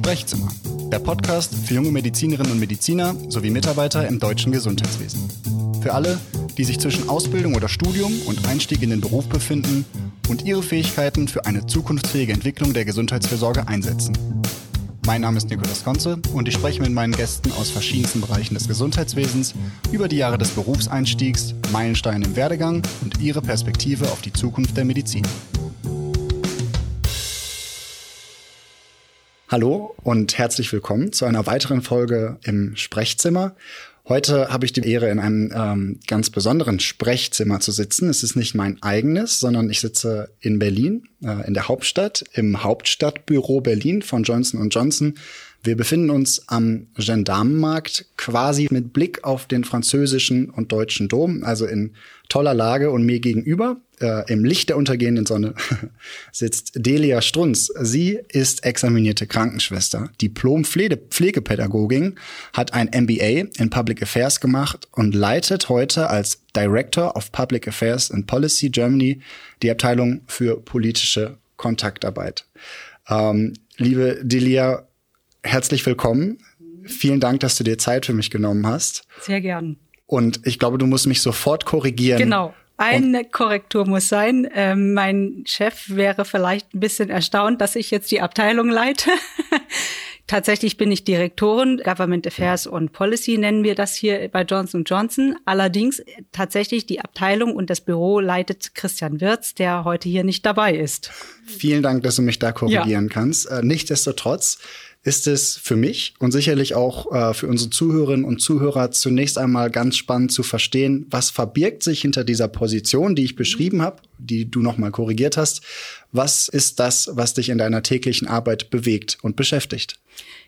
Sprechzimmer, der Podcast für junge Medizinerinnen und Mediziner sowie Mitarbeiter im deutschen Gesundheitswesen. Für alle, die sich zwischen Ausbildung oder Studium und Einstieg in den Beruf befinden und ihre Fähigkeiten für eine zukunftsfähige Entwicklung der Gesundheitsfürsorge einsetzen. Mein Name ist Nikolaus Konze und ich spreche mit meinen Gästen aus verschiedensten Bereichen des Gesundheitswesens über die Jahre des Berufseinstiegs, Meilensteine im Werdegang und ihre Perspektive auf die Zukunft der Medizin. Hallo und herzlich willkommen zu einer weiteren Folge im Sprechzimmer. Heute habe ich die Ehre, in einem ähm, ganz besonderen Sprechzimmer zu sitzen. Es ist nicht mein eigenes, sondern ich sitze in Berlin, äh, in der Hauptstadt, im Hauptstadtbüro Berlin von Johnson Johnson. Wir befinden uns am Gendarmenmarkt, quasi mit Blick auf den französischen und deutschen Dom, also in toller Lage und mir gegenüber äh, im Licht der untergehenden Sonne sitzt Delia Strunz. Sie ist examinierte Krankenschwester, Diplom-Pflegepädagogin, hat ein MBA in Public Affairs gemacht und leitet heute als Director of Public Affairs and Policy Germany die Abteilung für politische Kontaktarbeit. Ähm, liebe Delia, herzlich willkommen. Vielen Dank, dass du dir Zeit für mich genommen hast. Sehr gern. Und ich glaube, du musst mich sofort korrigieren. Genau. Eine Korrektur muss sein. Ähm, mein Chef wäre vielleicht ein bisschen erstaunt, dass ich jetzt die Abteilung leite. Tatsächlich bin ich Direktorin Government Affairs und Policy nennen wir das hier bei Johnson Johnson. Allerdings tatsächlich die Abteilung und das Büro leitet Christian Wirz, der heute hier nicht dabei ist. Vielen Dank, dass du mich da korrigieren ja. kannst. Äh, nichtsdestotrotz ist es für mich und sicherlich auch äh, für unsere Zuhörerinnen und Zuhörer zunächst einmal ganz spannend zu verstehen, was verbirgt sich hinter dieser Position, die ich beschrieben habe, die du nochmal korrigiert hast. Was ist das, was dich in deiner täglichen Arbeit bewegt und beschäftigt?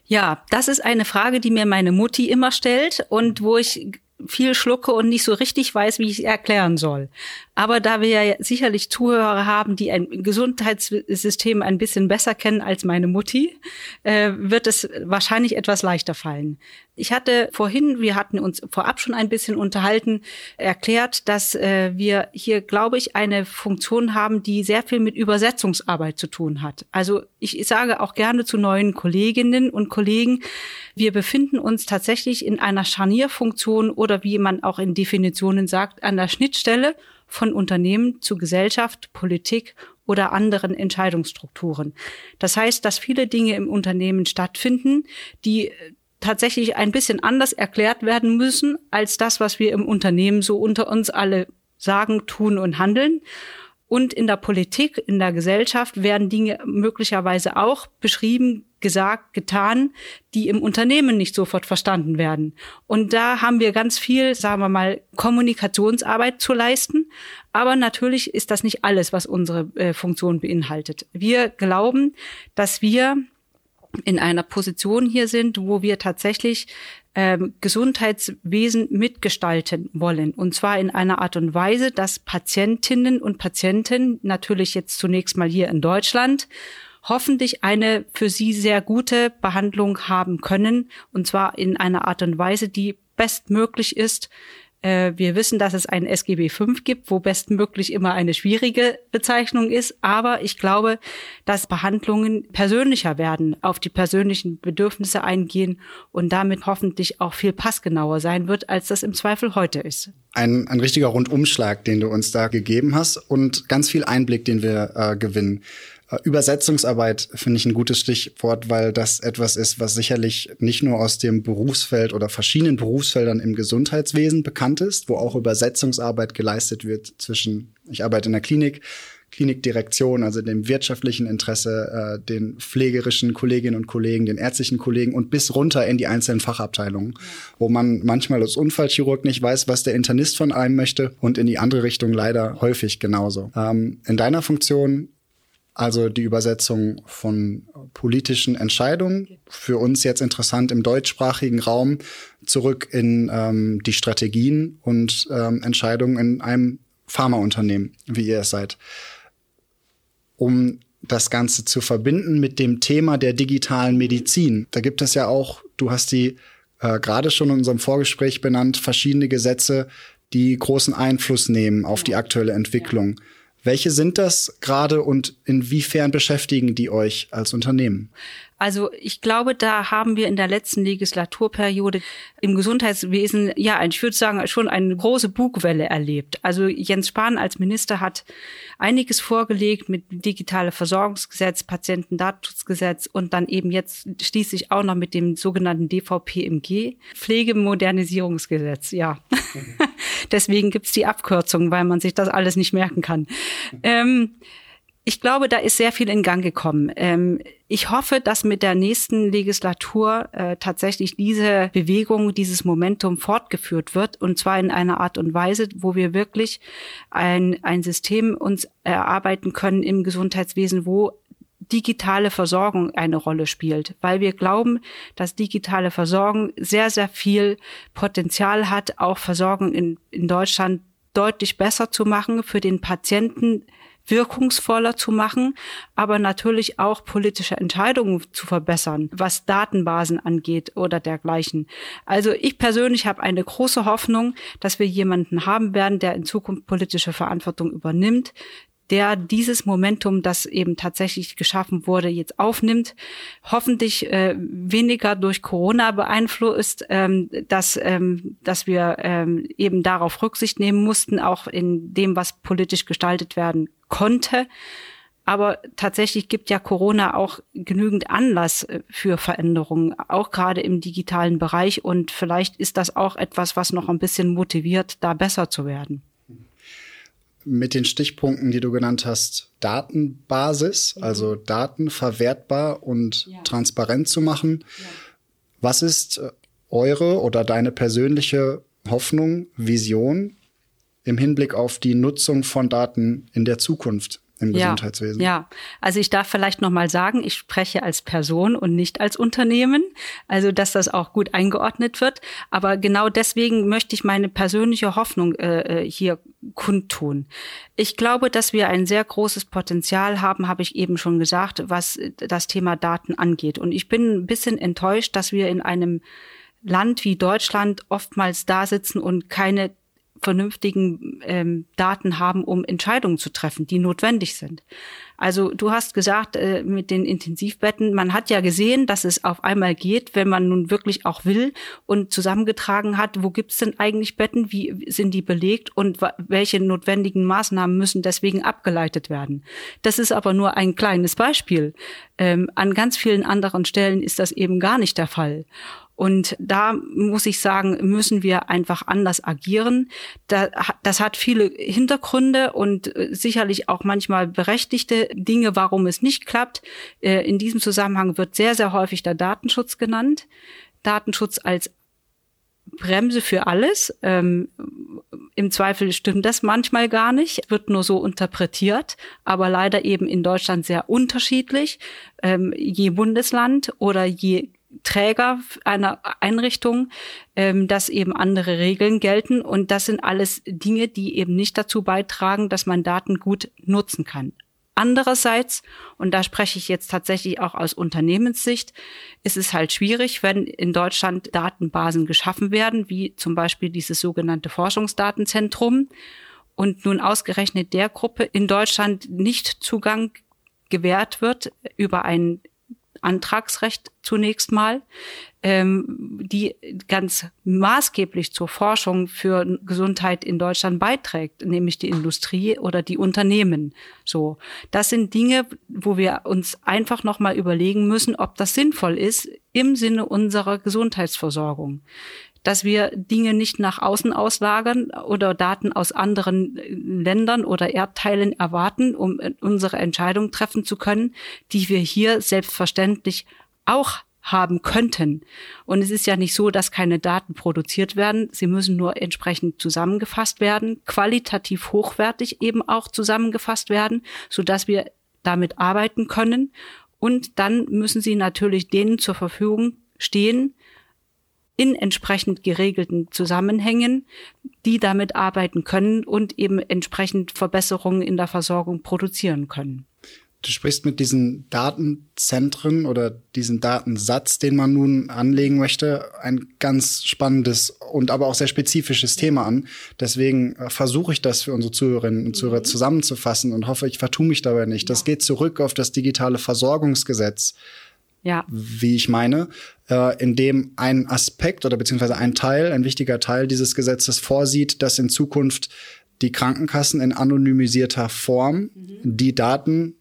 Ja, das ist eine Frage, die mir meine Mutti immer stellt und wo ich viel schlucke und nicht so richtig weiß, wie ich es erklären soll. Aber da wir ja sicherlich Zuhörer haben, die ein Gesundheitssystem ein bisschen besser kennen als meine Mutti, äh, wird es wahrscheinlich etwas leichter fallen. Ich hatte vorhin, wir hatten uns vorab schon ein bisschen unterhalten, erklärt, dass äh, wir hier, glaube ich, eine Funktion haben, die sehr viel mit Übersetzungsarbeit zu tun hat. Also ich sage auch gerne zu neuen Kolleginnen und Kollegen, wir befinden uns tatsächlich in einer Scharnierfunktion oder wie man auch in Definitionen sagt, an der Schnittstelle von Unternehmen zu Gesellschaft, Politik oder anderen Entscheidungsstrukturen. Das heißt, dass viele Dinge im Unternehmen stattfinden, die tatsächlich ein bisschen anders erklärt werden müssen als das, was wir im Unternehmen so unter uns alle sagen, tun und handeln. Und in der Politik, in der Gesellschaft werden Dinge möglicherweise auch beschrieben, gesagt, getan, die im Unternehmen nicht sofort verstanden werden. Und da haben wir ganz viel, sagen wir mal, Kommunikationsarbeit zu leisten. Aber natürlich ist das nicht alles, was unsere äh, Funktion beinhaltet. Wir glauben, dass wir in einer Position hier sind, wo wir tatsächlich ähm, Gesundheitswesen mitgestalten wollen. Und zwar in einer Art und Weise, dass Patientinnen und Patienten natürlich jetzt zunächst mal hier in Deutschland hoffentlich eine für sie sehr gute Behandlung haben können. Und zwar in einer Art und Weise, die bestmöglich ist, wir wissen, dass es ein SGB V gibt, wo bestmöglich immer eine schwierige Bezeichnung ist. Aber ich glaube, dass Behandlungen persönlicher werden, auf die persönlichen Bedürfnisse eingehen und damit hoffentlich auch viel passgenauer sein wird, als das im Zweifel heute ist. Ein, ein richtiger Rundumschlag, den du uns da gegeben hast und ganz viel Einblick, den wir äh, gewinnen. Äh, Übersetzungsarbeit finde ich ein gutes Stichwort, weil das etwas ist, was sicherlich nicht nur aus dem Berufsfeld oder verschiedenen Berufsfeldern im Gesundheitswesen bekannt ist, wo auch Übersetzungsarbeit geleistet wird zwischen, ich arbeite in der Klinik, Klinikdirektion, also dem wirtschaftlichen Interesse, äh, den pflegerischen Kolleginnen und Kollegen, den ärztlichen Kollegen und bis runter in die einzelnen Fachabteilungen, wo man manchmal als Unfallchirurg nicht weiß, was der Internist von einem möchte und in die andere Richtung leider häufig genauso. Ähm, in deiner Funktion also die Übersetzung von politischen Entscheidungen. Für uns jetzt interessant im deutschsprachigen Raum zurück in ähm, die Strategien und ähm, Entscheidungen in einem Pharmaunternehmen, wie ihr es seid. Um das Ganze zu verbinden mit dem Thema der digitalen Medizin. Da gibt es ja auch, du hast die äh, gerade schon in unserem Vorgespräch benannt, verschiedene Gesetze, die großen Einfluss nehmen auf die aktuelle Entwicklung. Welche sind das gerade und inwiefern beschäftigen die euch als Unternehmen? Also ich glaube, da haben wir in der letzten Legislaturperiode im Gesundheitswesen, ja, ich würde sagen, schon eine große Bugwelle erlebt. Also Jens Spahn als Minister hat einiges vorgelegt mit digitale Versorgungsgesetz, Patientendatenschutzgesetz und dann eben jetzt schließlich auch noch mit dem sogenannten DVPMG, Pflegemodernisierungsgesetz, ja. Deswegen gibt's die Abkürzung, weil man sich das alles nicht merken kann. Ähm, ich glaube, da ist sehr viel in Gang gekommen. Ähm, ich hoffe, dass mit der nächsten Legislatur äh, tatsächlich diese Bewegung, dieses Momentum fortgeführt wird und zwar in einer Art und Weise, wo wir wirklich ein, ein System uns erarbeiten können im Gesundheitswesen, wo digitale Versorgung eine Rolle spielt, weil wir glauben, dass digitale Versorgung sehr, sehr viel Potenzial hat, auch Versorgung in, in Deutschland deutlich besser zu machen, für den Patienten wirkungsvoller zu machen, aber natürlich auch politische Entscheidungen zu verbessern, was Datenbasen angeht oder dergleichen. Also ich persönlich habe eine große Hoffnung, dass wir jemanden haben werden, der in Zukunft politische Verantwortung übernimmt, der dieses Momentum, das eben tatsächlich geschaffen wurde, jetzt aufnimmt, hoffentlich äh, weniger durch Corona beeinflusst, ähm, dass, ähm, dass wir ähm, eben darauf Rücksicht nehmen mussten, auch in dem, was politisch gestaltet werden konnte. Aber tatsächlich gibt ja Corona auch genügend Anlass äh, für Veränderungen, auch gerade im digitalen Bereich. Und vielleicht ist das auch etwas, was noch ein bisschen motiviert, da besser zu werden. Mit den Stichpunkten, die du genannt hast, Datenbasis, mhm. also Daten verwertbar und ja. transparent zu machen. Ja. Was ist äh, eure oder deine persönliche Hoffnung, Vision im Hinblick auf die Nutzung von Daten in der Zukunft im ja, Gesundheitswesen. Ja, also ich darf vielleicht noch mal sagen, ich spreche als Person und nicht als Unternehmen, also dass das auch gut eingeordnet wird. Aber genau deswegen möchte ich meine persönliche Hoffnung äh, äh hier kundtun. Ich glaube, dass wir ein sehr großes Potenzial haben, habe ich eben schon gesagt, was das Thema Daten angeht. Und ich bin ein bisschen enttäuscht, dass wir in einem Land wie Deutschland oftmals da sitzen und keine vernünftigen ähm, Daten haben, um Entscheidungen zu treffen, die notwendig sind. Also du hast gesagt, äh, mit den Intensivbetten, man hat ja gesehen, dass es auf einmal geht, wenn man nun wirklich auch will und zusammengetragen hat, wo gibt's denn eigentlich Betten, wie sind die belegt und welche notwendigen Maßnahmen müssen deswegen abgeleitet werden. Das ist aber nur ein kleines Beispiel. Ähm, an ganz vielen anderen Stellen ist das eben gar nicht der Fall. Und da muss ich sagen, müssen wir einfach anders agieren. Das hat viele Hintergründe und äh, sicherlich auch manchmal berechtigte Dinge, warum es nicht klappt. Äh, in diesem Zusammenhang wird sehr, sehr häufig der Datenschutz genannt. Datenschutz als Bremse für alles. Ähm, Im Zweifel stimmt das manchmal gar nicht, wird nur so interpretiert, aber leider eben in Deutschland sehr unterschiedlich, ähm, je Bundesland oder je Träger einer Einrichtung, ähm, dass eben andere Regeln gelten. Und das sind alles Dinge, die eben nicht dazu beitragen, dass man Daten gut nutzen kann. Andererseits, und da spreche ich jetzt tatsächlich auch aus Unternehmenssicht, ist es halt schwierig, wenn in Deutschland Datenbasen geschaffen werden, wie zum Beispiel dieses sogenannte Forschungsdatenzentrum, und nun ausgerechnet der Gruppe in Deutschland nicht Zugang gewährt wird über ein Antragsrecht zunächst mal, ähm, die ganz maßgeblich zur Forschung für Gesundheit in Deutschland beiträgt, nämlich die Industrie oder die Unternehmen. So, das sind Dinge, wo wir uns einfach noch mal überlegen müssen, ob das sinnvoll ist im Sinne unserer Gesundheitsversorgung dass wir Dinge nicht nach außen auslagern oder Daten aus anderen Ländern oder Erdteilen erwarten, um unsere Entscheidung treffen zu können, die wir hier selbstverständlich auch haben könnten. Und es ist ja nicht so, dass keine Daten produziert werden. Sie müssen nur entsprechend zusammengefasst werden, qualitativ hochwertig eben auch zusammengefasst werden, so dass wir damit arbeiten können. Und dann müssen sie natürlich denen zur Verfügung stehen, in entsprechend geregelten Zusammenhängen, die damit arbeiten können und eben entsprechend Verbesserungen in der Versorgung produzieren können. Du sprichst mit diesen Datenzentren oder diesen Datensatz, den man nun anlegen möchte, ein ganz spannendes und aber auch sehr spezifisches Thema an. Deswegen äh, versuche ich das für unsere Zuhörerinnen und Zuhörer mhm. zusammenzufassen und hoffe, ich vertue mich dabei nicht. Das geht zurück auf das digitale Versorgungsgesetz. Ja. Wie ich meine, äh, in dem ein Aspekt oder beziehungsweise ein Teil, ein wichtiger Teil dieses Gesetzes vorsieht, dass in Zukunft die Krankenkassen in anonymisierter Form mhm. die Daten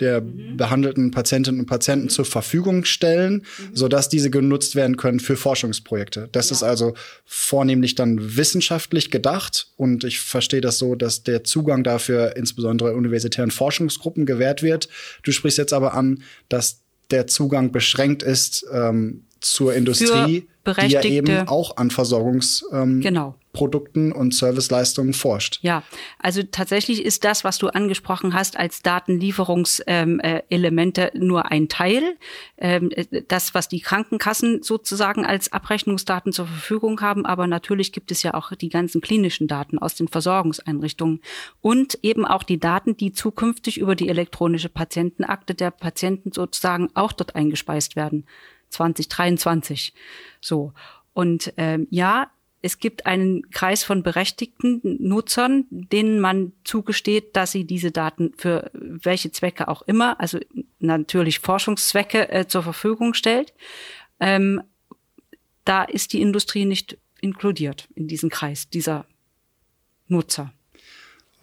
der mhm. behandelten Patientinnen und Patienten zur Verfügung stellen, mhm. sodass diese genutzt werden können für Forschungsprojekte. Das ja. ist also vornehmlich dann wissenschaftlich gedacht und ich verstehe das so, dass der Zugang dafür insbesondere universitären Forschungsgruppen gewährt wird. Du sprichst jetzt aber an, dass der Zugang beschränkt ist ähm, zur Industrie, die ja eben auch an Versorgungs ähm, genau. Und Serviceleistungen forscht. Ja, also tatsächlich ist das, was du angesprochen hast, als Datenlieferungselemente ähm, äh, nur ein Teil. Ähm, äh, das, was die Krankenkassen sozusagen als Abrechnungsdaten zur Verfügung haben, aber natürlich gibt es ja auch die ganzen klinischen Daten aus den Versorgungseinrichtungen und eben auch die Daten, die zukünftig über die elektronische Patientenakte der Patienten sozusagen auch dort eingespeist werden. 2023. So. Und ähm, ja, es gibt einen Kreis von berechtigten Nutzern, denen man zugesteht, dass sie diese Daten für welche Zwecke auch immer, also natürlich Forschungszwecke äh, zur Verfügung stellt. Ähm, da ist die Industrie nicht inkludiert in diesen Kreis dieser Nutzer.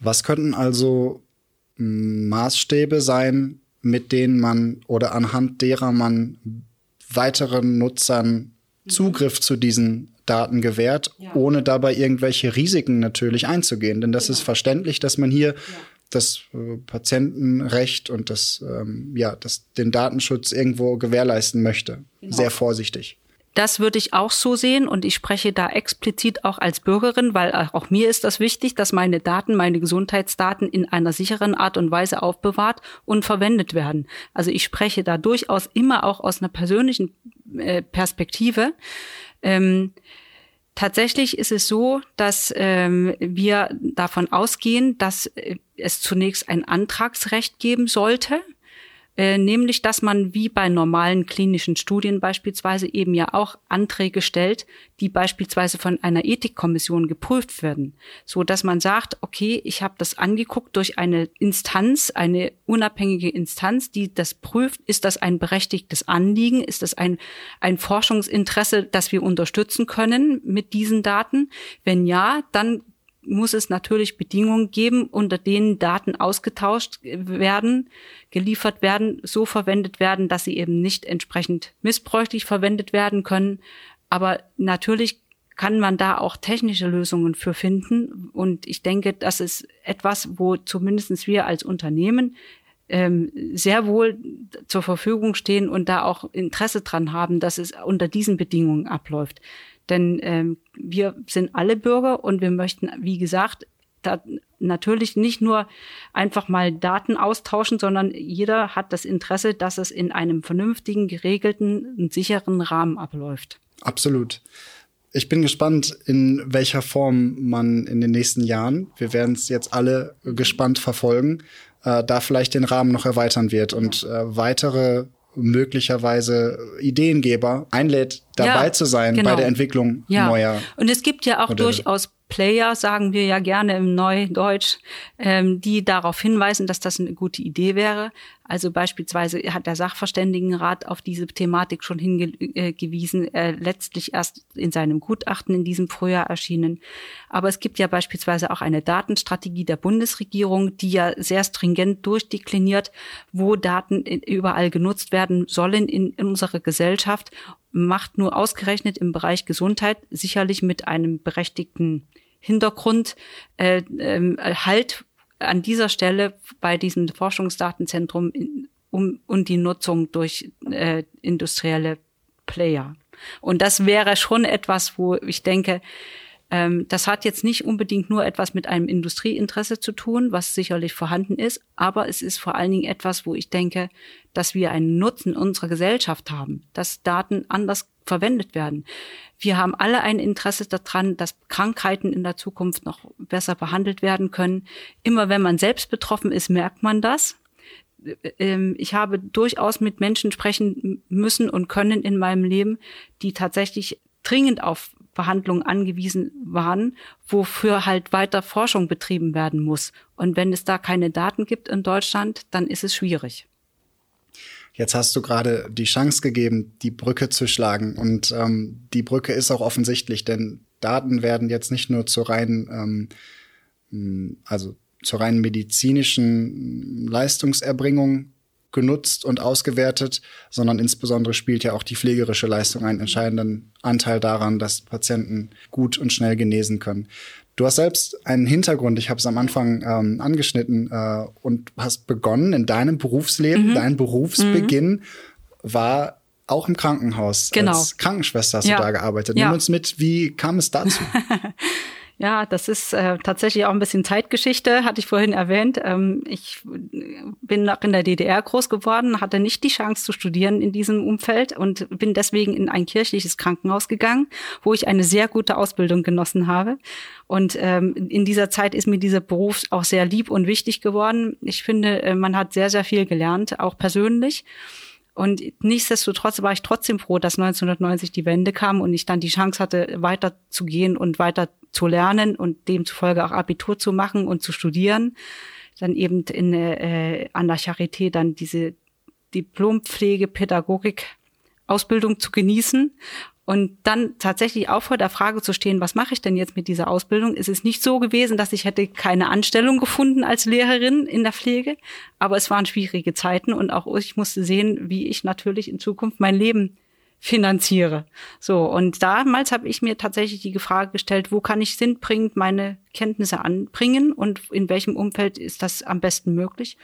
Was könnten also Maßstäbe sein, mit denen man oder anhand derer man weiteren Nutzern Zugriff zu diesen Daten gewährt, ja. ohne dabei irgendwelche Risiken natürlich einzugehen. Denn das genau. ist verständlich, dass man hier ja. das äh, Patientenrecht und das, ähm, ja, das, den Datenschutz irgendwo gewährleisten möchte. Genau. Sehr vorsichtig. Das würde ich auch so sehen und ich spreche da explizit auch als Bürgerin, weil auch mir ist das wichtig, dass meine Daten, meine Gesundheitsdaten in einer sicheren Art und Weise aufbewahrt und verwendet werden. Also ich spreche da durchaus immer auch aus einer persönlichen äh, Perspektive. Ähm, Tatsächlich ist es so, dass ähm, wir davon ausgehen, dass äh, es zunächst ein Antragsrecht geben sollte äh, nämlich dass man wie bei normalen klinischen Studien beispielsweise eben ja auch Anträge stellt, die beispielsweise von einer Ethikkommission geprüft werden, so dass man sagt, okay, ich habe das angeguckt durch eine Instanz, eine unabhängige Instanz, die das prüft, ist das ein berechtigtes Anliegen, ist das ein ein Forschungsinteresse, das wir unterstützen können mit diesen Daten? Wenn ja, dann muss es natürlich Bedingungen geben, unter denen Daten ausgetauscht werden, geliefert werden, so verwendet werden, dass sie eben nicht entsprechend missbräuchlich verwendet werden können. Aber natürlich kann man da auch technische Lösungen für finden. Und ich denke, das ist etwas, wo zumindestens wir als Unternehmen ähm, sehr wohl zur Verfügung stehen und da auch Interesse dran haben, dass es unter diesen Bedingungen abläuft. Denn ähm, wir sind alle Bürger und wir möchten, wie gesagt, da natürlich nicht nur einfach mal Daten austauschen, sondern jeder hat das Interesse, dass es in einem vernünftigen, geregelten und sicheren Rahmen abläuft. Absolut. Ich bin gespannt, in welcher Form man in den nächsten Jahren, wir werden es jetzt alle gespannt verfolgen, äh, da vielleicht den Rahmen noch erweitern wird und äh, weitere möglicherweise Ideengeber einlädt, dabei ja, zu sein genau. bei der Entwicklung ja. neuer. Und es gibt ja auch Modelle. durchaus Player, sagen wir ja gerne im Neudeutsch, ähm, die darauf hinweisen, dass das eine gute Idee wäre. Also beispielsweise hat der Sachverständigenrat auf diese Thematik schon hingewiesen, äh, letztlich erst in seinem Gutachten in diesem Frühjahr erschienen. Aber es gibt ja beispielsweise auch eine Datenstrategie der Bundesregierung, die ja sehr stringent durchdekliniert, wo Daten überall genutzt werden sollen in, in unserer Gesellschaft, macht nur ausgerechnet im Bereich Gesundheit sicherlich mit einem berechtigten Hintergrund äh, äh, halt an dieser Stelle bei diesem Forschungsdatenzentrum in, um und die Nutzung durch äh, industrielle Player. Und das wäre schon etwas, wo ich denke, das hat jetzt nicht unbedingt nur etwas mit einem Industrieinteresse zu tun, was sicherlich vorhanden ist, aber es ist vor allen Dingen etwas, wo ich denke, dass wir einen Nutzen unserer Gesellschaft haben, dass Daten anders verwendet werden. Wir haben alle ein Interesse daran, dass Krankheiten in der Zukunft noch besser behandelt werden können. Immer wenn man selbst betroffen ist, merkt man das ähm, ich habe durchaus mit Menschen sprechen müssen und können in meinem Leben, die tatsächlich dringend auf Behandlung angewiesen waren, wofür halt weiter Forschung betrieben werden muss. Und wenn es da keine Daten gibt in Deutschland, dann ist es schwierig. Jetzt hast du gerade die Chance gegeben, die Brücke zu schlagen. Und ähm, die Brücke ist auch offensichtlich, denn Daten werden jetzt nicht nur zur reinen, ähm, also zur reinen medizinischen Leistungserbringung genutzt und ausgewertet, sondern insbesondere spielt ja auch die pflegerische Leistung einen entscheidenden Anteil daran, dass Patienten gut und schnell genesen können. Du hast selbst einen Hintergrund, ich habe es am Anfang ähm, angeschnitten äh, und hast begonnen in deinem Berufsleben, mhm. dein Berufsbeginn mhm. war auch im Krankenhaus. Genau. Als Krankenschwester hast ja. du da gearbeitet. Ja. Nimm uns mit, wie kam es dazu? Ja, das ist äh, tatsächlich auch ein bisschen Zeitgeschichte, hatte ich vorhin erwähnt. Ähm, ich bin noch in der DDR groß geworden, hatte nicht die Chance zu studieren in diesem Umfeld und bin deswegen in ein kirchliches Krankenhaus gegangen, wo ich eine sehr gute Ausbildung genossen habe. Und ähm, in dieser Zeit ist mir dieser Beruf auch sehr lieb und wichtig geworden. Ich finde, äh, man hat sehr, sehr viel gelernt, auch persönlich. Und nichtsdestotrotz war ich trotzdem froh, dass 1990 die Wende kam und ich dann die Chance hatte, weiter zu gehen und weiter zu lernen und demzufolge auch Abitur zu machen und zu studieren. Dann eben in, äh, an der Charité dann diese Diplompflegepädagogik Ausbildung zu genießen und dann tatsächlich auch vor der Frage zu stehen, was mache ich denn jetzt mit dieser Ausbildung? Es ist nicht so gewesen, dass ich hätte keine Anstellung gefunden als Lehrerin in der Pflege, aber es waren schwierige Zeiten und auch ich musste sehen, wie ich natürlich in Zukunft mein Leben finanziere. So, und damals habe ich mir tatsächlich die Frage gestellt, wo kann ich sinnbringend meine Kenntnisse anbringen und in welchem Umfeld ist das am besten möglich?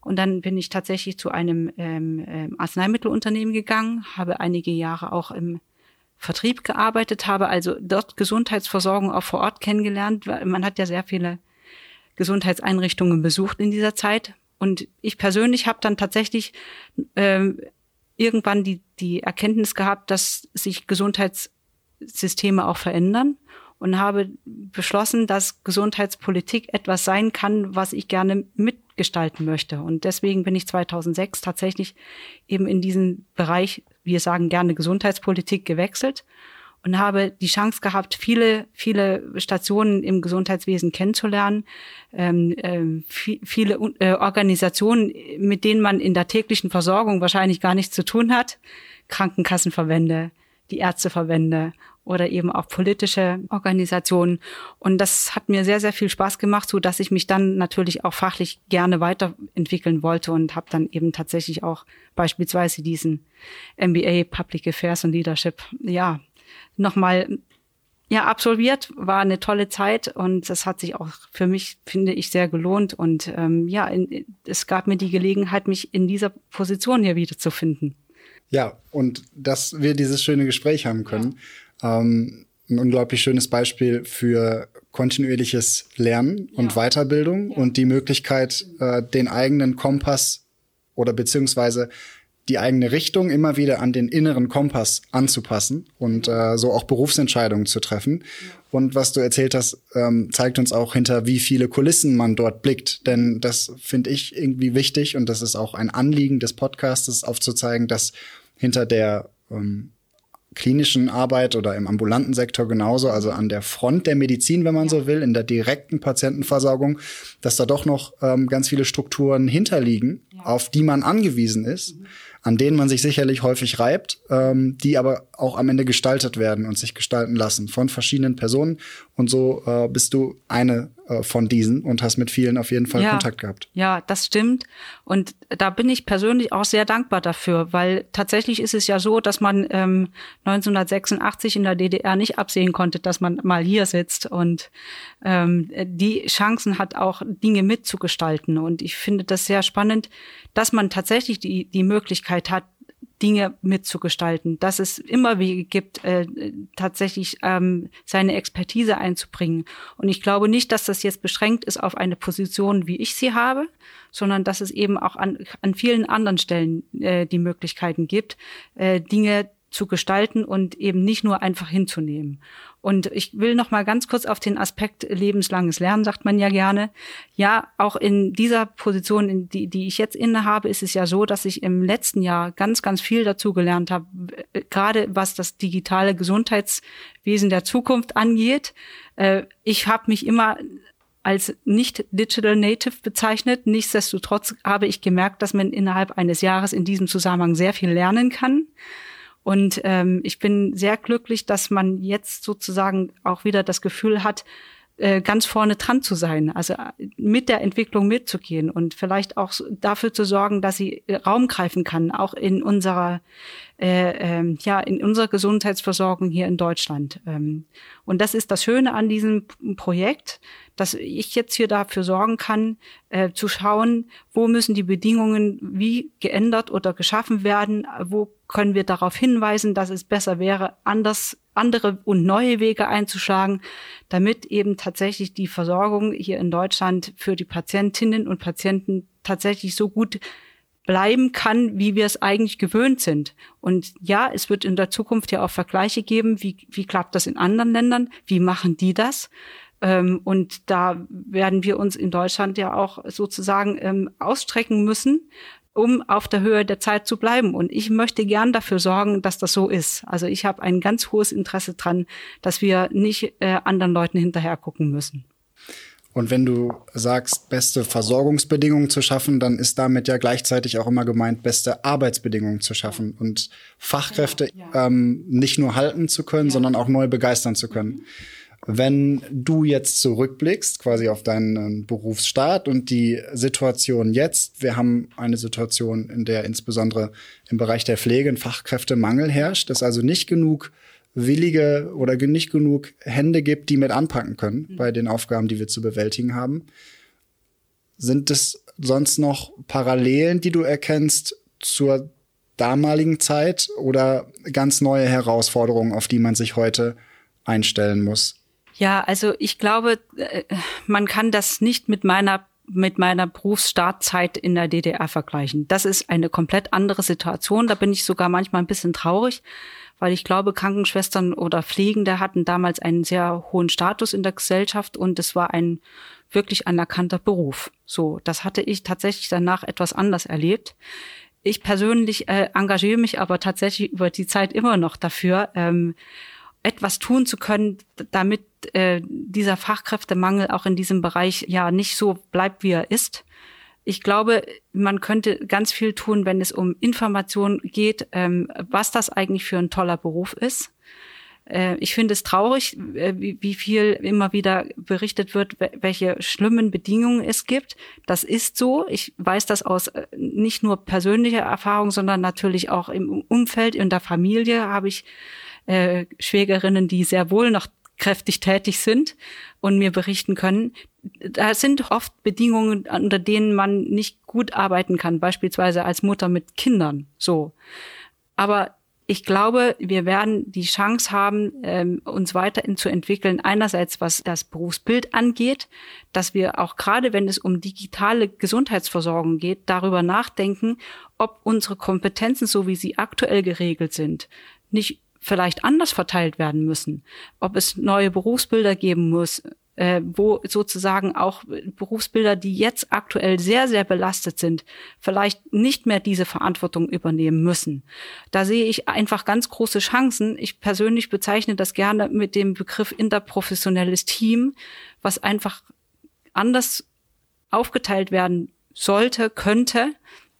Und dann bin ich tatsächlich zu einem ähm, ähm Arzneimittelunternehmen gegangen, habe einige Jahre auch im Vertrieb gearbeitet habe, also dort Gesundheitsversorgung auch vor Ort kennengelernt. Man hat ja sehr viele Gesundheitseinrichtungen besucht in dieser Zeit. Und ich persönlich habe dann tatsächlich ähm, irgendwann die, die Erkenntnis gehabt, dass sich Gesundheitssysteme auch verändern und habe beschlossen, dass Gesundheitspolitik etwas sein kann, was ich gerne mitgestalten möchte. Und deswegen bin ich 2006 tatsächlich eben in diesen Bereich wir sagen gerne Gesundheitspolitik gewechselt und habe die Chance gehabt, viele, viele Stationen im Gesundheitswesen kennenzulernen, ähm, ähm, viele äh, Organisationen, mit denen man in der täglichen Versorgung wahrscheinlich gar nichts zu tun hat, Krankenkassenverbände, die Ärzteverbände oder eben auch politische Organisationen. Und das hat mir sehr, sehr viel Spaß gemacht, so dass ich mich dann natürlich auch fachlich gerne weiterentwickeln wollte und habe dann eben tatsächlich auch beispielsweise diesen MBA Public Affairs und Leadership, ja, nochmal ja, absolviert, war eine tolle Zeit und das hat sich auch für mich, finde ich, sehr gelohnt. Und ähm, ja, in, es gab mir die Gelegenheit, mich in dieser Position hier wiederzufinden. Ja, und dass wir dieses schöne Gespräch haben können. Ja ähm, ein unglaublich schönes Beispiel für kontinuierliches Lernen ja. und Weiterbildung ja. und die Möglichkeit, äh, den eigenen Kompass oder beziehungsweise die eigene Richtung immer wieder an den inneren Kompass anzupassen und äh, so auch Berufsentscheidungen zu treffen. Und was du erzählt hast, ähm, zeigt uns auch hinter, wie viele Kulissen man dort blickt. Denn das finde ich irgendwie wichtig und das ist auch ein Anliegen des Podcasts, aufzuzeigen, dass hinter der ähm, klinischen Arbeit oder im ambulanten Sektor genauso, also an der Front der Medizin, wenn man so will, in der direkten Patientenversorgung, dass da doch noch ähm, ganz viele Strukturen hinterliegen, ja. auf die man angewiesen ist. Mhm an denen man sich sicherlich häufig reibt, ähm, die aber auch am Ende gestaltet werden und sich gestalten lassen von verschiedenen Personen. Und so äh, bist du eine äh, von diesen und hast mit vielen auf jeden Fall ja, Kontakt gehabt. Ja, das stimmt. Und da bin ich persönlich auch sehr dankbar dafür, weil tatsächlich ist es ja so, dass man ähm, 1986 in der DDR nicht absehen konnte, dass man mal hier sitzt und ähm, die Chancen hat, auch Dinge mitzugestalten. Und ich finde das sehr spannend, dass man tatsächlich die, die Möglichkeit hat, Dinge mitzugestalten, dass es immer Wege gibt, äh, tatsächlich ähm, seine Expertise einzubringen. Und ich glaube nicht, dass das jetzt beschränkt ist auf eine Position, wie ich sie habe, sondern dass es eben auch an, an vielen anderen Stellen äh, die Möglichkeiten gibt, äh, Dinge zu gestalten und eben nicht nur einfach hinzunehmen. Und ich will noch mal ganz kurz auf den Aspekt lebenslanges Lernen, sagt man ja gerne. Ja, auch in dieser Position, in die, die ich jetzt innehabe, ist es ja so, dass ich im letzten Jahr ganz, ganz viel dazu gelernt habe, äh, gerade was das digitale Gesundheitswesen der Zukunft angeht. Äh, ich habe mich immer als nicht Digital Native bezeichnet. Nichtsdestotrotz habe ich gemerkt, dass man innerhalb eines Jahres in diesem Zusammenhang sehr viel lernen kann. Und ähm, ich bin sehr glücklich, dass man jetzt sozusagen auch wieder das Gefühl hat, äh, ganz vorne dran zu sein, also äh, mit der Entwicklung mitzugehen und vielleicht auch dafür zu sorgen, dass sie äh, Raum greifen kann, auch in unserer äh, äh, ja in unserer Gesundheitsversorgung hier in Deutschland. Ähm, und das ist das Schöne an diesem Projekt, dass ich jetzt hier dafür sorgen kann, äh, zu schauen, wo müssen die Bedingungen wie geändert oder geschaffen werden, wo können wir darauf hinweisen, dass es besser wäre, anders andere und neue Wege einzuschlagen, damit eben tatsächlich die Versorgung hier in Deutschland für die Patientinnen und Patienten tatsächlich so gut bleiben kann, wie wir es eigentlich gewöhnt sind. Und ja, es wird in der Zukunft ja auch Vergleiche geben, wie, wie klappt das in anderen Ländern, wie machen die das? Ähm, und da werden wir uns in Deutschland ja auch sozusagen ähm, ausstrecken müssen, um auf der Höhe der Zeit zu bleiben. Und ich möchte gern dafür sorgen, dass das so ist. Also ich habe ein ganz hohes Interesse dran, dass wir nicht äh, anderen Leuten hinterher gucken müssen. Und wenn du sagst, beste Versorgungsbedingungen zu schaffen, dann ist damit ja gleichzeitig auch immer gemeint, beste Arbeitsbedingungen zu schaffen und Fachkräfte ja. Ähm, nicht nur halten zu können, ja. sondern auch neu begeistern zu können. Mhm. Wenn du jetzt zurückblickst, quasi auf deinen Berufsstart und die Situation jetzt, wir haben eine Situation, in der insbesondere im Bereich der Pflege ein Fachkräftemangel herrscht, dass also nicht genug willige oder nicht genug Hände gibt, die mit anpacken können mhm. bei den Aufgaben, die wir zu bewältigen haben. Sind es sonst noch Parallelen, die du erkennst zur damaligen Zeit oder ganz neue Herausforderungen, auf die man sich heute einstellen muss? Ja, also ich glaube, äh, man kann das nicht mit meiner mit meiner Berufsstartzeit in der DDR vergleichen. Das ist eine komplett andere Situation. Da bin ich sogar manchmal ein bisschen traurig, weil ich glaube, Krankenschwestern oder Pflegende hatten damals einen sehr hohen Status in der Gesellschaft und es war ein wirklich anerkannter Beruf. So, das hatte ich tatsächlich danach etwas anders erlebt. Ich persönlich äh, engagiere mich aber tatsächlich über die Zeit immer noch dafür, ähm, etwas tun zu können, damit äh, dieser Fachkräftemangel auch in diesem Bereich ja nicht so bleibt, wie er ist. Ich glaube, man könnte ganz viel tun, wenn es um Information geht, ähm, was das eigentlich für ein toller Beruf ist. Äh, ich finde es traurig, äh, wie, viel immer wieder berichtet wird, welche schlimmen Bedingungen es gibt. Das ist so. Ich weiß das aus äh, nicht nur persönlicher Erfahrung, sondern natürlich auch im Umfeld, in der Familie habe ich Schwägerinnen, die sehr wohl noch kräftig tätig sind und mir berichten können. Da sind oft Bedingungen, unter denen man nicht gut arbeiten kann, beispielsweise als Mutter mit Kindern. So. Aber ich glaube, wir werden die Chance haben, ähm, uns weiterhin zu entwickeln. Einerseits, was das Berufsbild angeht, dass wir auch gerade, wenn es um digitale Gesundheitsversorgung geht, darüber nachdenken, ob unsere Kompetenzen, so wie sie aktuell geregelt sind, nicht vielleicht anders verteilt werden müssen, ob es neue Berufsbilder geben muss, äh, wo sozusagen auch Berufsbilder, die jetzt aktuell sehr, sehr belastet sind, vielleicht nicht mehr diese Verantwortung übernehmen müssen. Da sehe ich einfach ganz große Chancen. Ich persönlich bezeichne das gerne mit dem Begriff interprofessionelles Team, was einfach anders aufgeteilt werden sollte, könnte,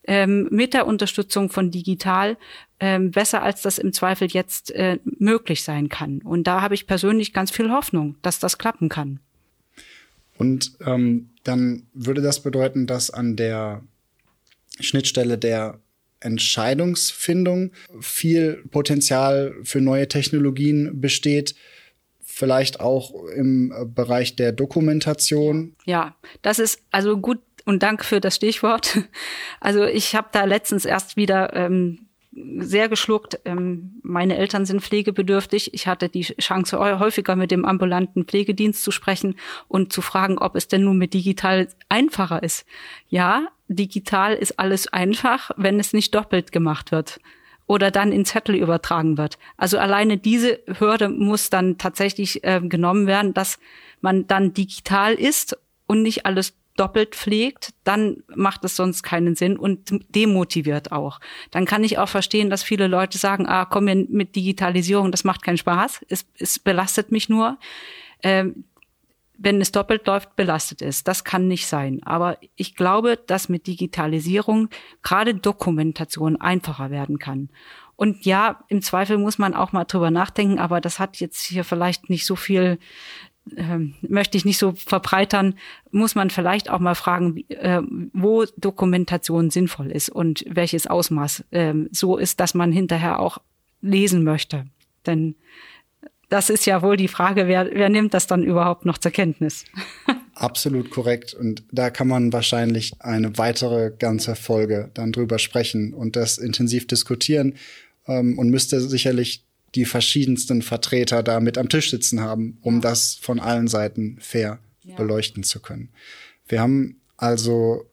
ähm, mit der Unterstützung von digital ähm, besser, als das im Zweifel jetzt äh, möglich sein kann. Und da habe ich persönlich ganz viel Hoffnung, dass das klappen kann. Und ähm, dann würde das bedeuten, dass an der Schnittstelle der Entscheidungsfindung viel Potenzial für neue Technologien besteht, vielleicht auch im Bereich der Dokumentation. Ja, das ist also gut und danke für das Stichwort. Also ich habe da letztens erst wieder ähm, sehr geschluckt. Ähm, meine Eltern sind pflegebedürftig. Ich hatte die Chance, häufiger mit dem ambulanten Pflegedienst zu sprechen und zu fragen, ob es denn nun mit digital einfacher ist. Ja, digital ist alles einfach, wenn es nicht doppelt gemacht wird. oder dann in Zettel übertragen wird. Also alleine diese Hürde muss dann tatsächlich äh, genommen werden, dass man dann digital ist und nicht alles doppelt pflegt, dann macht es sonst keinen Sinn und demotiviert auch. Dann kann ich auch verstehen, dass viele Leute sagen, ah, komm mir mit Digitalisierung, das macht keinen Spaß, es, es belastet mich nur. Ähm, wenn es doppelt läuft, belastet ist. Das kann nicht sein. Aber ich glaube, dass mit Digitalisierung gerade Dokumentation einfacher werden kann. Und ja, im Zweifel muss man auch mal drüber nachdenken, aber das hat jetzt hier vielleicht nicht so viel ähm, möchte ich nicht so verbreitern, muss man vielleicht auch mal fragen, äh, wo Dokumentation sinnvoll ist und welches Ausmaß äh, so ist, dass man hinterher auch lesen möchte. Denn das ist ja wohl die Frage, wer, wer nimmt das dann überhaupt noch zur Kenntnis? Absolut korrekt. Und da kann man wahrscheinlich eine weitere ganze Folge dann drüber sprechen und das intensiv diskutieren ähm, und müsste sicherlich die verschiedensten Vertreter da mit am Tisch sitzen haben, um ja. das von allen Seiten fair ja. beleuchten zu können. Wir haben also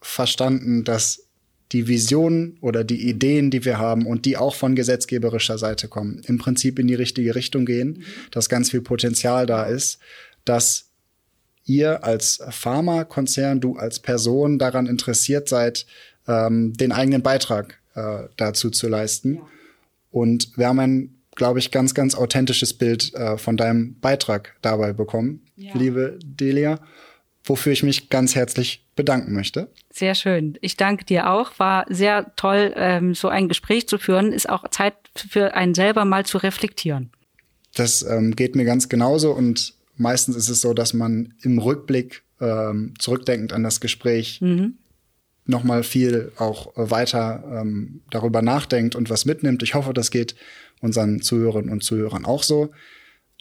verstanden, dass die Visionen oder die Ideen, die wir haben und die auch von gesetzgeberischer Seite kommen, im Prinzip in die richtige Richtung gehen, mhm. dass ganz viel Potenzial da ist, dass ihr als Pharmakonzern, du als Person daran interessiert seid, ähm, den eigenen Beitrag äh, dazu zu leisten. Ja. Und wir haben ein, glaube ich, ganz, ganz authentisches Bild äh, von deinem Beitrag dabei bekommen, ja. liebe Delia, wofür ich mich ganz herzlich bedanken möchte. Sehr schön. Ich danke dir auch. War sehr toll, ähm, so ein Gespräch zu führen. Ist auch Zeit für einen selber mal zu reflektieren. Das ähm, geht mir ganz genauso und meistens ist es so, dass man im Rückblick ähm, zurückdenkend an das Gespräch mhm noch mal viel auch weiter ähm, darüber nachdenkt und was mitnimmt. Ich hoffe, das geht unseren Zuhörerinnen und Zuhörern auch so.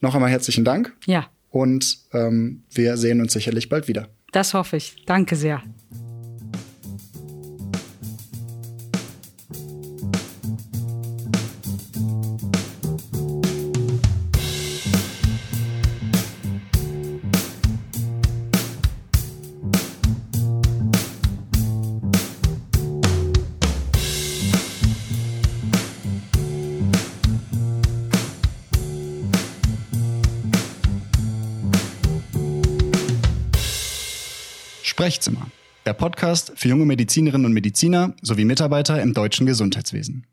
Noch einmal herzlichen Dank. Ja. Und ähm, wir sehen uns sicherlich bald wieder. Das hoffe ich. Danke sehr. Sprechzimmer, der Podcast für junge Medizinerinnen und Mediziner sowie Mitarbeiter im deutschen Gesundheitswesen.